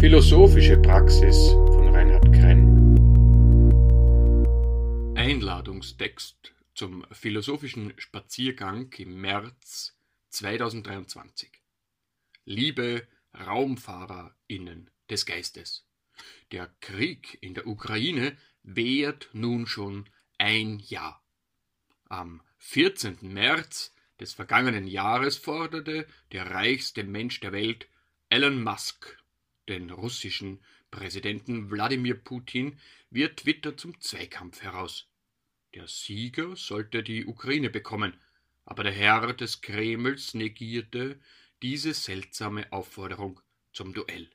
Philosophische Praxis von Reinhard Krenn. Einladungstext zum philosophischen Spaziergang im März 2023. Liebe RaumfahrerInnen des Geistes. Der Krieg in der Ukraine währt nun schon ein Jahr. Am 14. März des vergangenen Jahres forderte der reichste Mensch der Welt, Elon Musk, den russischen Präsidenten Wladimir Putin via Twitter zum Zweikampf heraus. Der Sieger sollte die Ukraine bekommen, aber der Herr des Kremls negierte diese seltsame Aufforderung zum Duell.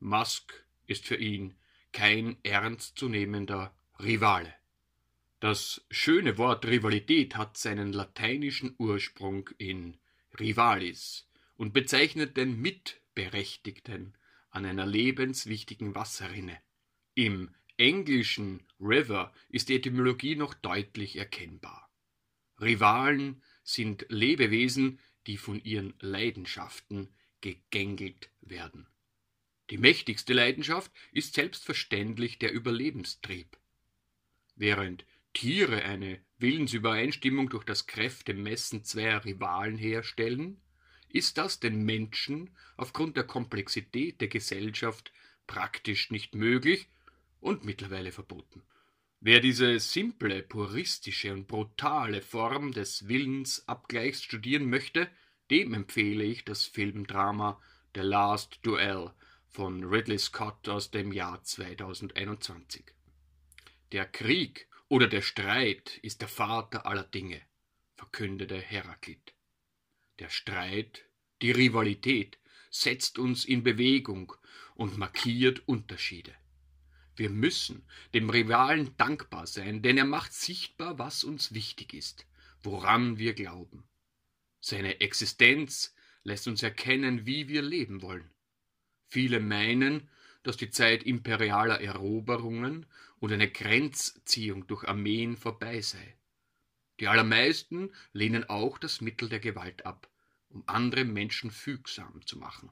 Musk ist für ihn kein ernstzunehmender Rivale. Das schöne Wort Rivalität hat seinen lateinischen Ursprung in rivalis und bezeichnet den Mitberechtigten an einer lebenswichtigen Wasserrinne. Im englischen River ist die Etymologie noch deutlich erkennbar. Rivalen sind Lebewesen, die von ihren Leidenschaften gegängelt werden. Die mächtigste Leidenschaft ist selbstverständlich der Überlebenstrieb. Während Tiere eine Willensübereinstimmung durch das Kräftemessen zweier Rivalen herstellen, ist das den Menschen aufgrund der Komplexität der Gesellschaft praktisch nicht möglich und mittlerweile verboten. Wer diese simple, puristische und brutale Form des Willensabgleichs studieren möchte, dem empfehle ich das Filmdrama The Last Duel von Ridley Scott aus dem Jahr 2021. Der Krieg oder der Streit ist der Vater aller Dinge, verkündete Heraklit. Der Streit, die Rivalität, setzt uns in Bewegung und markiert Unterschiede. Wir müssen dem Rivalen dankbar sein, denn er macht sichtbar, was uns wichtig ist, woran wir glauben. Seine Existenz lässt uns erkennen, wie wir leben wollen. Viele meinen, dass die Zeit imperialer Eroberungen und eine Grenzziehung durch Armeen vorbei sei. Die allermeisten lehnen auch das Mittel der Gewalt ab, um andere Menschen fügsam zu machen.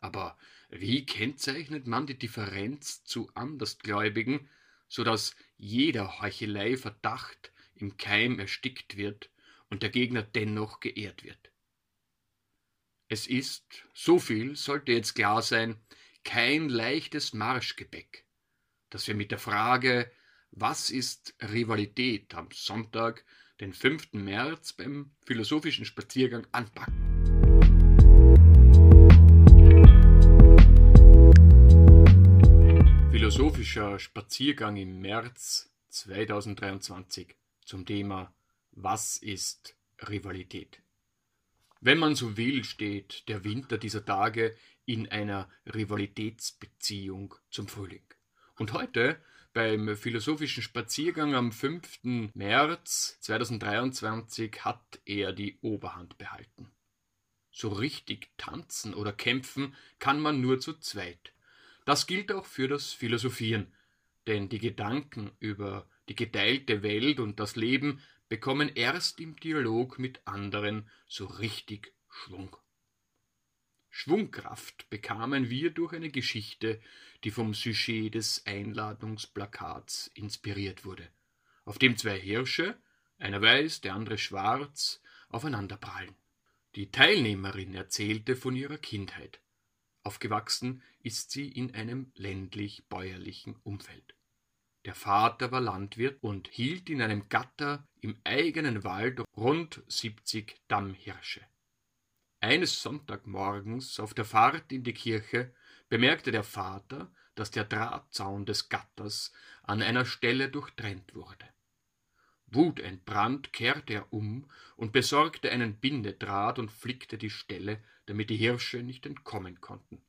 Aber wie kennzeichnet man die Differenz zu Andersgläubigen, so dass jeder Heuchelei Verdacht im Keim erstickt wird und der Gegner dennoch geehrt wird? Es ist, so viel sollte jetzt klar sein, kein leichtes Marschgebäck, das wir mit der Frage, was ist Rivalität am Sonntag, den 5. März beim philosophischen Spaziergang anpacken. Philosophischer Spaziergang im März 2023 zum Thema Was ist Rivalität? Wenn man so will, steht der Winter dieser Tage in einer Rivalitätsbeziehung zum Frühling. Und heute beim philosophischen Spaziergang am 5. März 2023 hat er die Oberhand behalten. So richtig tanzen oder kämpfen kann man nur zu zweit. Das gilt auch für das Philosophieren, denn die Gedanken über die geteilte Welt und das Leben bekommen erst im Dialog mit anderen so richtig Schwung. Schwungkraft bekamen wir durch eine Geschichte, die vom Sujet des Einladungsplakats inspiriert wurde, auf dem zwei Hirsche, einer weiß, der andere schwarz, aufeinanderprallen. Die Teilnehmerin erzählte von ihrer Kindheit. Aufgewachsen ist sie in einem ländlich-bäuerlichen Umfeld. Der Vater war Landwirt und hielt in einem Gatter im eigenen Wald rund siebzig Dammhirsche. Eines Sonntagmorgens auf der Fahrt in die Kirche bemerkte der Vater, dass der Drahtzaun des Gatters an einer Stelle durchtrennt wurde. Wutentbrannt kehrte er um und besorgte einen Bindedraht und flickte die Stelle, damit die Hirsche nicht entkommen konnten.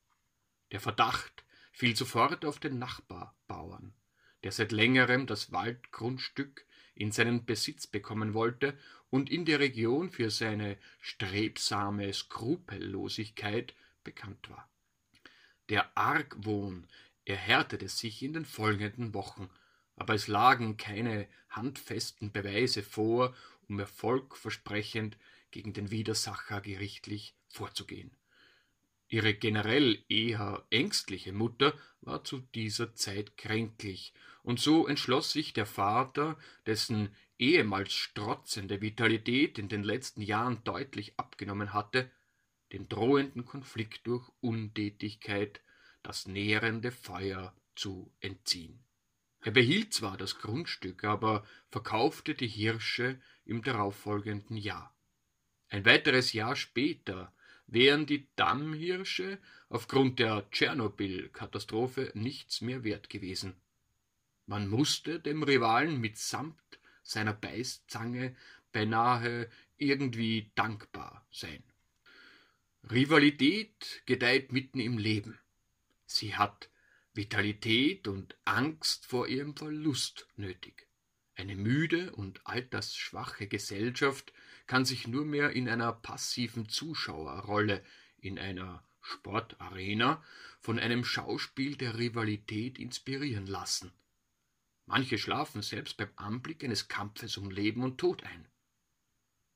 Der Verdacht fiel sofort auf den Nachbarbauern, der seit längerem das Waldgrundstück in seinen Besitz bekommen wollte und in der Region für seine strebsame Skrupellosigkeit bekannt war. Der Argwohn erhärtete sich in den folgenden Wochen, aber es lagen keine handfesten Beweise vor, um erfolgversprechend gegen den Widersacher gerichtlich vorzugehen. Ihre generell eher ängstliche Mutter war zu dieser Zeit kränklich, und so entschloss sich der Vater, dessen ehemals strotzende Vitalität in den letzten Jahren deutlich abgenommen hatte, dem drohenden Konflikt durch Untätigkeit das nährende Feuer zu entziehen. Er behielt zwar das Grundstück, aber verkaufte die Hirsche im darauffolgenden Jahr. Ein weiteres Jahr später wären die Dammhirsche aufgrund der Tschernobyl-Katastrophe nichts mehr wert gewesen. Man musste dem Rivalen mitsamt seiner Beißzange beinahe irgendwie dankbar sein. Rivalität gedeiht mitten im Leben. Sie hat Vitalität und Angst vor ihrem Verlust nötig. Eine müde und altersschwache Gesellschaft kann sich nur mehr in einer passiven Zuschauerrolle in einer Sportarena von einem Schauspiel der Rivalität inspirieren lassen. Manche schlafen selbst beim Anblick eines Kampfes um Leben und Tod ein.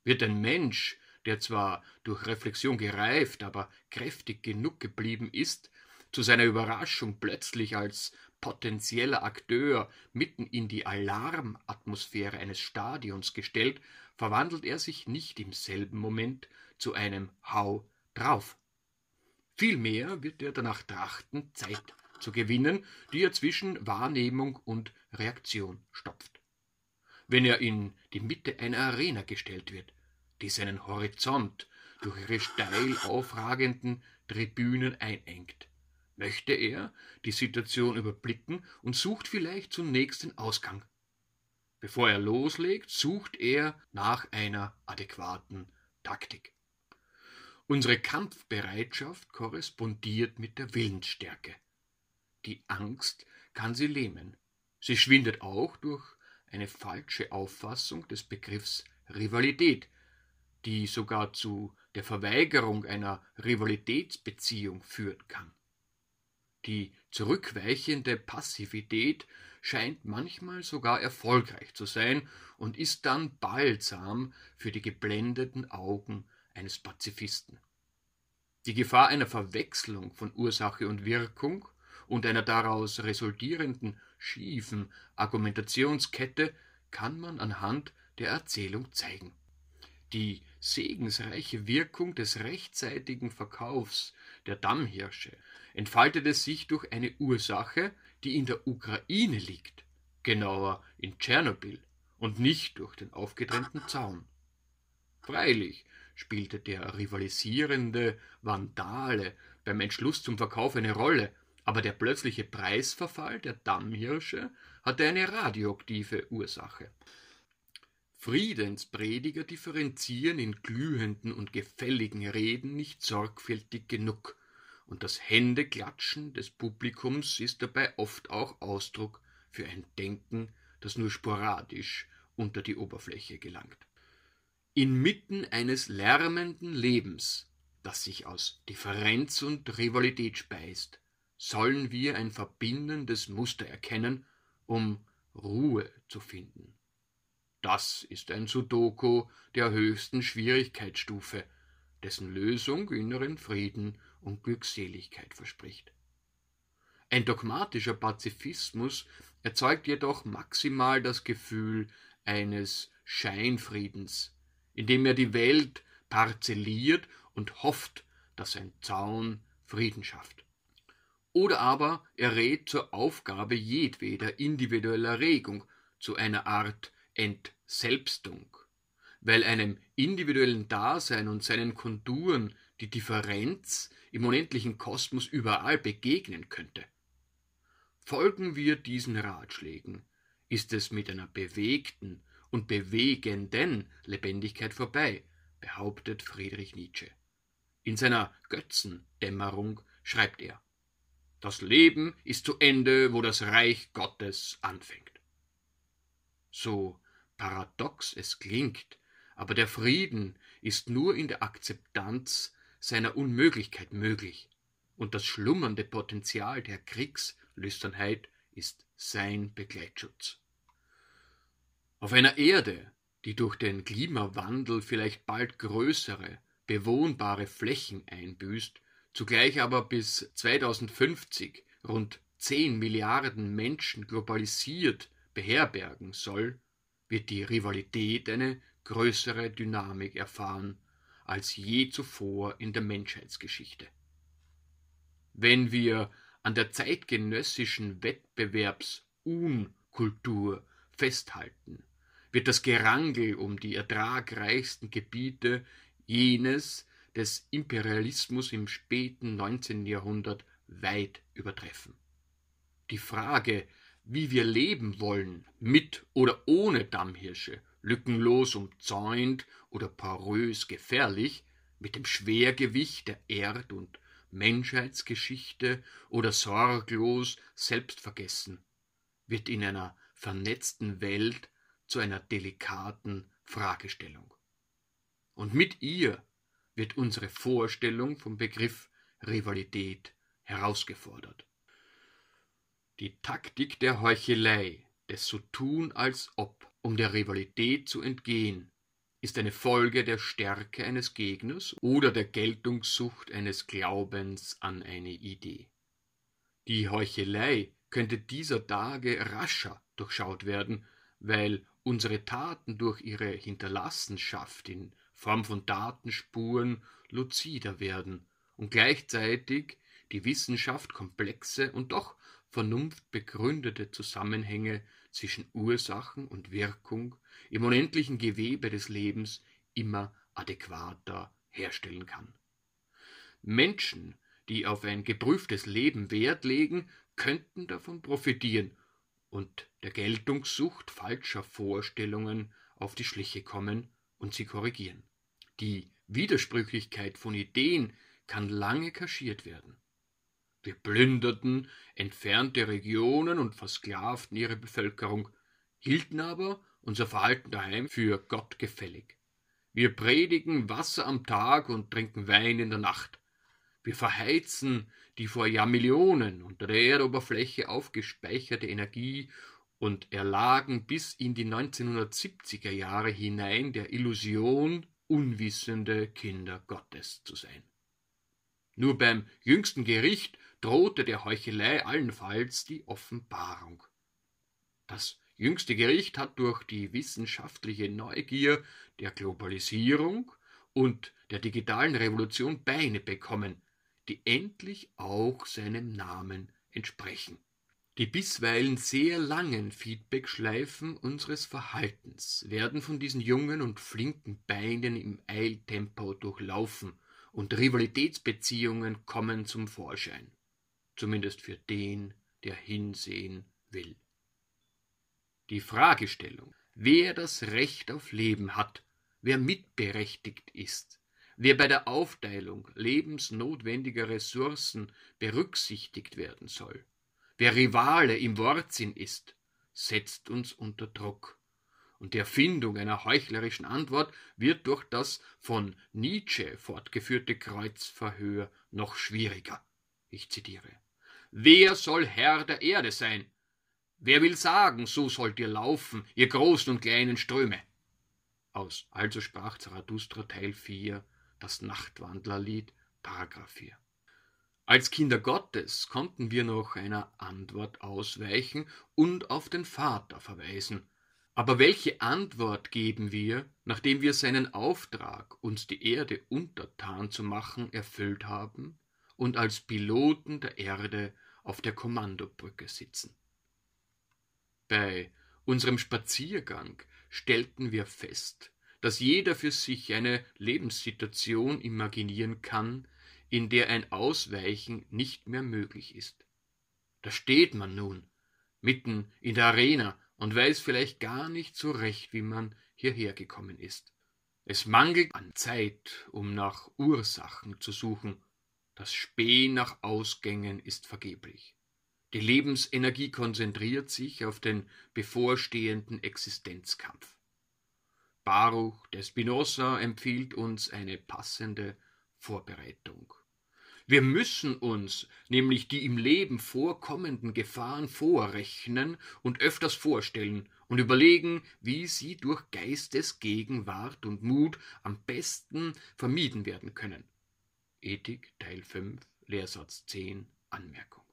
Wird ein Mensch, der zwar durch Reflexion gereift, aber kräftig genug geblieben ist, zu seiner Überraschung plötzlich als potenzieller Akteur mitten in die Alarmatmosphäre eines Stadions gestellt, verwandelt er sich nicht im selben Moment zu einem Hau drauf. Vielmehr wird er danach trachten, Zeit zu gewinnen, die er zwischen Wahrnehmung und Reaktion stopft. Wenn er in die Mitte einer Arena gestellt wird, die seinen Horizont durch ihre steil aufragenden Tribünen einengt, möchte er die Situation überblicken und sucht vielleicht zunächst den Ausgang. Bevor er loslegt, sucht er nach einer adäquaten Taktik. Unsere Kampfbereitschaft korrespondiert mit der Willensstärke. Die Angst kann sie lähmen. Sie schwindet auch durch eine falsche Auffassung des Begriffs Rivalität, die sogar zu der Verweigerung einer Rivalitätsbeziehung führen kann. Die zurückweichende Passivität scheint manchmal sogar erfolgreich zu sein und ist dann balsam für die geblendeten Augen eines Pazifisten. Die Gefahr einer Verwechslung von Ursache und Wirkung und einer daraus resultierenden schiefen Argumentationskette kann man anhand der Erzählung zeigen. Die segensreiche Wirkung des rechtzeitigen Verkaufs der Dammhirsche entfaltete sich durch eine Ursache, die in der Ukraine liegt, genauer in Tschernobyl, und nicht durch den aufgetrennten Zaun. Freilich spielte der rivalisierende Vandale beim Entschluss zum Verkauf eine Rolle, aber der plötzliche Preisverfall der Dammhirsche hatte eine radioaktive Ursache. Friedensprediger differenzieren in glühenden und gefälligen Reden nicht sorgfältig genug, und das Händeklatschen des Publikums ist dabei oft auch Ausdruck für ein Denken, das nur sporadisch unter die Oberfläche gelangt. Inmitten eines lärmenden Lebens, das sich aus Differenz und Rivalität speist, sollen wir ein verbindendes Muster erkennen, um Ruhe zu finden. Das ist ein Sudoku der höchsten Schwierigkeitsstufe, dessen Lösung inneren Frieden und Glückseligkeit verspricht. Ein dogmatischer Pazifismus erzeugt jedoch maximal das Gefühl eines Scheinfriedens, indem er die Welt parzelliert und hofft, dass ein Zaun Frieden schafft. Oder aber er rät zur Aufgabe jedweder individueller Regung zu einer Art Entselbstung, weil einem individuellen Dasein und seinen Konturen die Differenz im unendlichen Kosmos überall begegnen könnte. Folgen wir diesen Ratschlägen, ist es mit einer bewegten und bewegenden Lebendigkeit vorbei, behauptet Friedrich Nietzsche. In seiner Götzendämmerung schreibt er Das Leben ist zu Ende, wo das Reich Gottes anfängt. So paradox es klingt, aber der Frieden ist nur in der Akzeptanz seiner Unmöglichkeit möglich, und das schlummernde Potenzial der Kriegslüsternheit ist sein Begleitschutz. Auf einer Erde, die durch den Klimawandel vielleicht bald größere, bewohnbare Flächen einbüßt, zugleich aber bis 2050 rund 10 Milliarden Menschen globalisiert beherbergen soll, wird die Rivalität eine größere Dynamik erfahren als je zuvor in der Menschheitsgeschichte. Wenn wir an der zeitgenössischen Wettbewerbsunkultur festhalten, wird das Gerangel um die ertragreichsten Gebiete jenes des Imperialismus im späten 19. Jahrhundert weit übertreffen. Die Frage, wie wir leben wollen, mit oder ohne Dammhirsche, lückenlos umzäunt oder porös gefährlich, mit dem Schwergewicht der Erd- und Menschheitsgeschichte oder sorglos selbstvergessen, wird in einer vernetzten Welt zu einer delikaten Fragestellung. Und mit ihr wird unsere Vorstellung vom Begriff Rivalität herausgefordert. Die Taktik der Heuchelei, des so tun als ob, um der Rivalität zu entgehen, ist eine Folge der Stärke eines Gegners oder der Geltungssucht eines Glaubens an eine Idee. Die Heuchelei könnte dieser Tage rascher durchschaut werden, weil unsere Taten durch ihre Hinterlassenschaft in Form von Datenspuren luzider werden und gleichzeitig die Wissenschaft komplexe und doch vernunftbegründete Zusammenhänge zwischen Ursachen und Wirkung im unendlichen Gewebe des Lebens immer adäquater herstellen kann. Menschen, die auf ein geprüftes Leben Wert legen, könnten davon profitieren und der Geltungssucht falscher Vorstellungen auf die Schliche kommen und sie korrigieren. Die Widersprüchlichkeit von Ideen kann lange kaschiert werden. Wir plünderten entfernte Regionen und versklavten ihre Bevölkerung, hielten aber unser Verhalten daheim für Gott gefällig. Wir predigen Wasser am Tag und trinken Wein in der Nacht. Wir verheizen die vor Jahrmillionen unter der Erdoberfläche aufgespeicherte Energie und erlagen bis in die 1970er Jahre hinein der Illusion, unwissende Kinder Gottes zu sein. Nur beim jüngsten Gericht drohte der Heuchelei allenfalls die Offenbarung. Das jüngste Gericht hat durch die wissenschaftliche Neugier der Globalisierung und der digitalen Revolution Beine bekommen, die endlich auch seinem Namen entsprechen. Die bisweilen sehr langen Feedbackschleifen unseres Verhaltens werden von diesen jungen und flinken Beinen im Eiltempo durchlaufen und Rivalitätsbeziehungen kommen zum Vorschein zumindest für den, der hinsehen will. Die Fragestellung, wer das Recht auf Leben hat, wer mitberechtigt ist, wer bei der Aufteilung lebensnotwendiger Ressourcen berücksichtigt werden soll, wer Rivale im Wortsinn ist, setzt uns unter Druck. Und die Erfindung einer heuchlerischen Antwort wird durch das von Nietzsche fortgeführte Kreuzverhör noch schwieriger. Ich zitiere. Wer soll Herr der Erde sein? Wer will sagen, so sollt ihr laufen, ihr großen und kleinen Ströme? Aus Also sprach Zarathustra Teil 4, das Nachtwandlerlied, Paragraph 4. Als Kinder Gottes konnten wir noch einer Antwort ausweichen und auf den Vater verweisen. Aber welche Antwort geben wir, nachdem wir seinen Auftrag, uns die Erde untertan zu machen, erfüllt haben? Und als Piloten der Erde auf der Kommandobrücke sitzen. Bei unserem Spaziergang stellten wir fest, dass jeder für sich eine Lebenssituation imaginieren kann, in der ein Ausweichen nicht mehr möglich ist. Da steht man nun, mitten in der Arena und weiß vielleicht gar nicht so recht, wie man hierher gekommen ist. Es mangelt an Zeit, um nach Ursachen zu suchen, das Spähen nach Ausgängen ist vergeblich. Die Lebensenergie konzentriert sich auf den bevorstehenden Existenzkampf. Baruch der Spinoza empfiehlt uns eine passende Vorbereitung. Wir müssen uns nämlich die im Leben vorkommenden Gefahren vorrechnen und öfters vorstellen und überlegen, wie sie durch Geistesgegenwart und Mut am besten vermieden werden können. Ethik Teil 5 Lehrsatz 10 Anmerkung.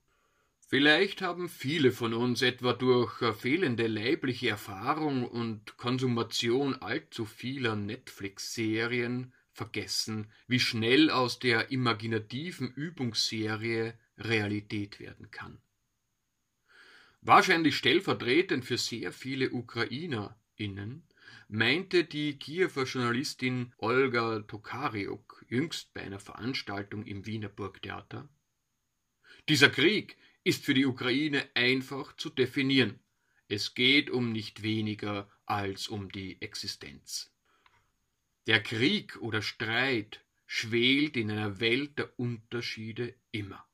Vielleicht haben viele von uns etwa durch äh, fehlende leibliche Erfahrung und Konsumation allzu vieler Netflix-Serien vergessen, wie schnell aus der imaginativen Übungsserie Realität werden kann. Wahrscheinlich stellvertretend für sehr viele UkrainerInnen meinte die Kiewer Journalistin Olga Tokariuk jüngst bei einer Veranstaltung im Wiener Burgtheater. Dieser Krieg ist für die Ukraine einfach zu definieren. Es geht um nicht weniger als um die Existenz. Der Krieg oder Streit schwelt in einer Welt der Unterschiede immer.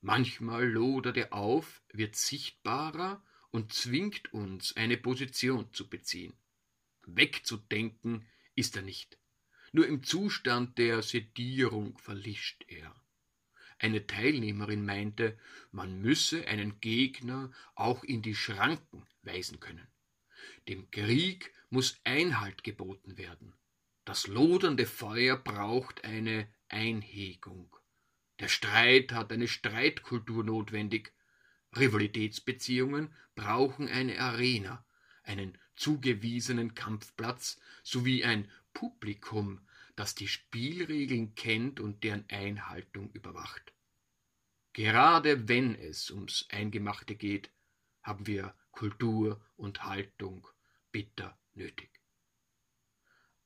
Manchmal lodert er auf, wird sichtbarer und zwingt uns, eine Position zu beziehen. Wegzudenken ist er nicht. Nur im Zustand der Sedierung verlischt er. Eine Teilnehmerin meinte, man müsse einen Gegner auch in die Schranken weisen können. Dem Krieg muss Einhalt geboten werden. Das lodernde Feuer braucht eine Einhegung. Der Streit hat eine Streitkultur notwendig. Rivalitätsbeziehungen brauchen eine Arena, einen zugewiesenen Kampfplatz sowie ein Publikum, das die Spielregeln kennt und deren Einhaltung überwacht. Gerade wenn es ums Eingemachte geht, haben wir Kultur und Haltung bitter nötig.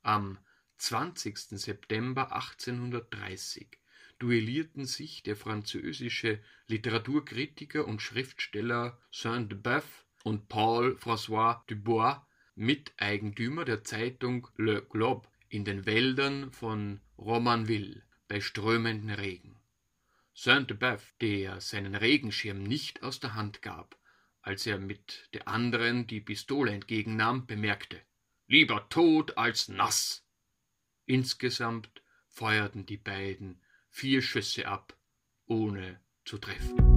Am 20. September 1830 duellierten sich der französische Literaturkritiker und Schriftsteller Saint-Beuve und Paul François Dubois, Miteigentümer der Zeitung Le Globe, in den Wäldern von Romanville bei strömenden Regen. Saint-Beuve, der seinen Regenschirm nicht aus der Hand gab, als er mit der anderen die Pistole entgegennahm, bemerkte Lieber tot als nass. Insgesamt feuerten die beiden vier Schüsse ab, ohne zu treffen.